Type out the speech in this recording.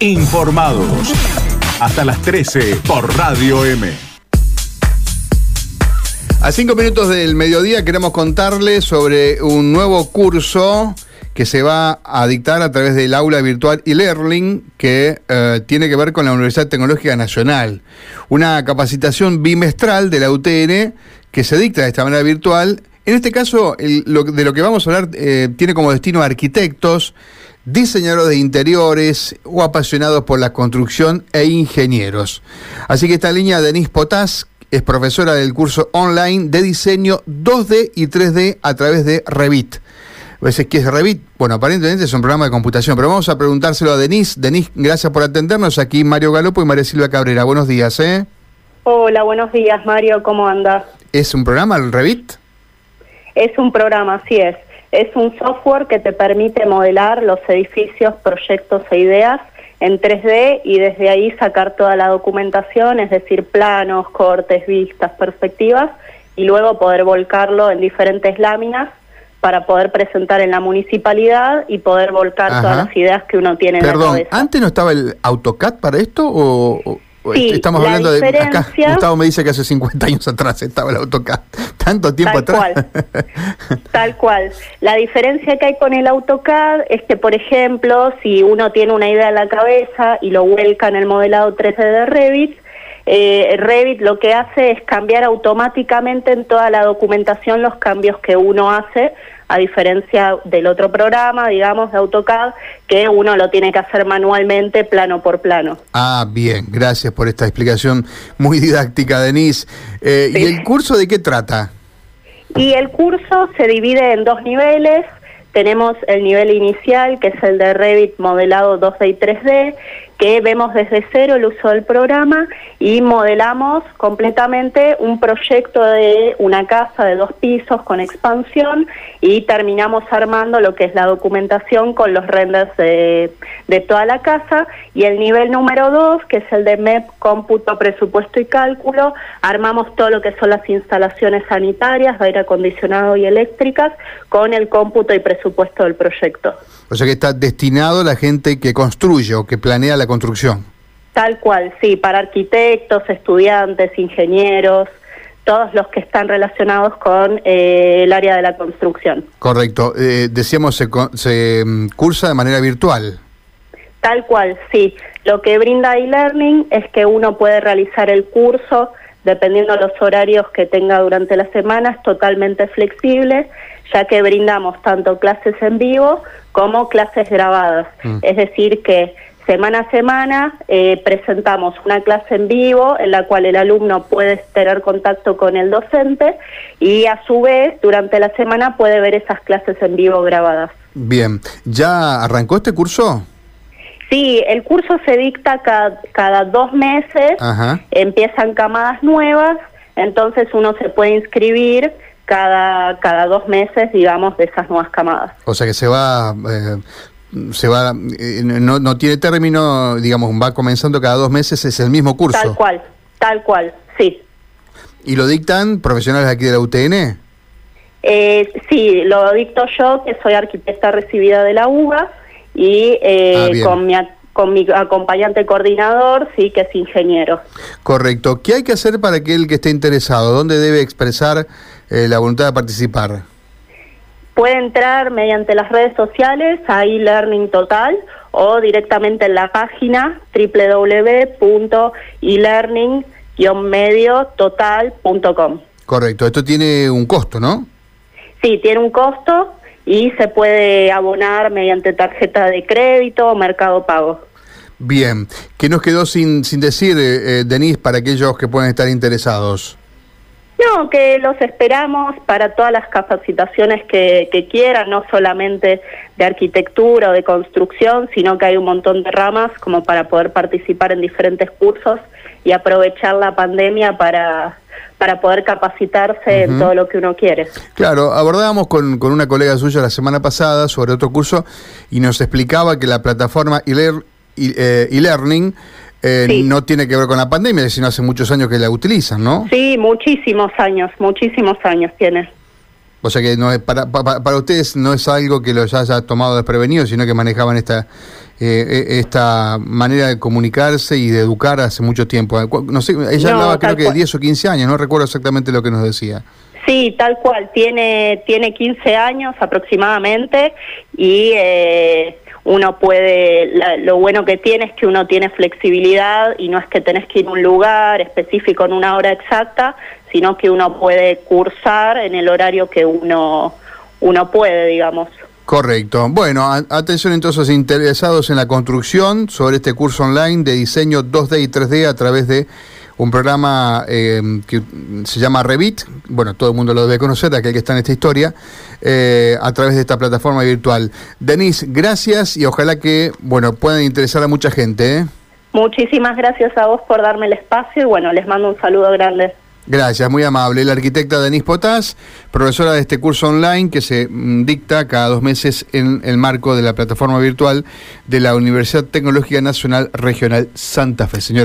informados. Hasta las 13 por Radio M. A cinco minutos del mediodía queremos contarles sobre un nuevo curso que se va a dictar a través del aula virtual e-learning que eh, tiene que ver con la Universidad Tecnológica Nacional. Una capacitación bimestral de la UTN que se dicta de esta manera virtual. En este caso, de lo que vamos a hablar eh, tiene como destino arquitectos, diseñadores de interiores o apasionados por la construcción e ingenieros. Así que esta línea, Denise Potás, es profesora del curso online de diseño 2D y 3D a través de Revit veces ¿qué es Revit? Bueno, aparentemente es un programa de computación, pero vamos a preguntárselo a Denise. Denise, gracias por atendernos. Aquí Mario Galopo y María Silvia Cabrera. Buenos días, ¿eh? Hola, buenos días, Mario. ¿Cómo andas? ¿Es un programa el Revit? Es un programa, así es. Es un software que te permite modelar los edificios, proyectos e ideas en 3D y desde ahí sacar toda la documentación, es decir, planos, cortes, vistas, perspectivas, y luego poder volcarlo en diferentes láminas para poder presentar en la municipalidad y poder volcar todas las ideas que uno tiene en la cabeza. ¿antes no estaba el AutoCAD para esto o, estamos hablando de acá Gustavo me dice que hace 50 años atrás estaba el AutoCAD, tanto tiempo tal atrás. Cual, tal cual. La diferencia que hay con el AutoCAD es que, por ejemplo, si uno tiene una idea en la cabeza y lo vuelca en el modelado 3D de Revit, eh, Revit lo que hace es cambiar automáticamente en toda la documentación los cambios que uno hace, a diferencia del otro programa, digamos, de AutoCAD, que uno lo tiene que hacer manualmente plano por plano. Ah, bien, gracias por esta explicación muy didáctica, Denise. Eh, ¿Y el curso de qué trata? Y el curso se divide en dos niveles. Tenemos el nivel inicial, que es el de Revit modelado 2D y 3D, que vemos desde cero el uso del programa y modelamos completamente un proyecto de una casa de dos pisos con expansión y terminamos armando lo que es la documentación con los renders de, toda la casa y el nivel número dos, que es el de MEP, cómputo, presupuesto y cálculo, armamos todo lo que son las instalaciones sanitarias, aire acondicionado y eléctricas con el cómputo y presupuesto del proyecto. O sea que está destinado a la gente que construye o que planea la construcción. Tal cual, sí, para arquitectos, estudiantes, ingenieros, todos los que están relacionados con eh, el área de la construcción. Correcto. Eh, decíamos, se, se mm, cursa de manera virtual. Tal cual, sí. Lo que brinda e-learning es que uno puede realizar el curso dependiendo de los horarios que tenga durante la semana, es totalmente flexible, ya que brindamos tanto clases en vivo como clases grabadas. Mm. Es decir, que semana a semana eh, presentamos una clase en vivo en la cual el alumno puede tener contacto con el docente y a su vez durante la semana puede ver esas clases en vivo grabadas. Bien, ¿ya arrancó este curso? Sí, el curso se dicta cada, cada dos meses, empiezan camadas nuevas, entonces uno se puede inscribir cada, cada dos meses, digamos, de esas nuevas camadas. O sea que se va, eh, se va, eh, no, no tiene término, digamos, va comenzando cada dos meses, es el mismo curso. Tal cual, tal cual, sí. ¿Y lo dictan profesionales aquí de la UTN? Eh, sí, lo dicto yo, que soy arquitecta recibida de la UBA, y eh, ah, con mi con mi acompañante coordinador, sí, que es ingeniero. Correcto. ¿Qué hay que hacer para que el que esté interesado? ¿Dónde debe expresar eh, la voluntad de participar? Puede entrar mediante las redes sociales a eLearning Total o directamente en la página www.elearning-mediototal.com. Correcto. Esto tiene un costo, ¿no? Sí, tiene un costo y se puede abonar mediante tarjeta de crédito o mercado pago. Bien, ¿qué nos quedó sin, sin decir, eh, Denise, para aquellos que pueden estar interesados? No, que los esperamos para todas las capacitaciones que, que, quieran, no solamente de arquitectura o de construcción, sino que hay un montón de ramas como para poder participar en diferentes cursos y aprovechar la pandemia para, para poder capacitarse en todo lo que uno quiere. Claro, abordábamos con, con, una colega suya la semana pasada sobre otro curso y nos explicaba que la plataforma e-learning eh, no tiene que ver con la pandemia, sino hace muchos años que la utilizan, ¿no? Sí, muchísimos años, muchísimos años tiene. O sea que no es, para, para, ustedes no es algo que los haya tomado desprevenido, sino que manejaban esta eh, e, esta manera de comunicarse y de educar hace mucho tiempo. No sé, ella hablaba creo que de 10 o 15 años, no recuerdo exactamente lo que nos decía. Sí, tal cual, tiene, tiene 15 años aproximadamente y eh, uno puede, lo bueno que tiene es que uno tiene flexibilidad y no es que tenés que ir a un lugar específico en una hora exacta, sino que uno puede cursar en el horario que uno, uno puede, digamos. Correcto. Bueno, atención entonces interesados en la construcción sobre este curso online de diseño 2D y 3D a través de un programa eh, que se llama Revit, bueno, todo el mundo lo debe conocer, aquel que está en esta historia, eh, a través de esta plataforma virtual. Denise, gracias y ojalá que, bueno, puedan interesar a mucha gente. ¿eh? Muchísimas gracias a vos por darme el espacio y bueno, les mando un saludo grande. Gracias, muy amable. La arquitecta Denise Potás, profesora de este curso online que se mm, dicta cada dos meses en el marco de la plataforma virtual de la Universidad Tecnológica Nacional Regional Santa Fe. Señora.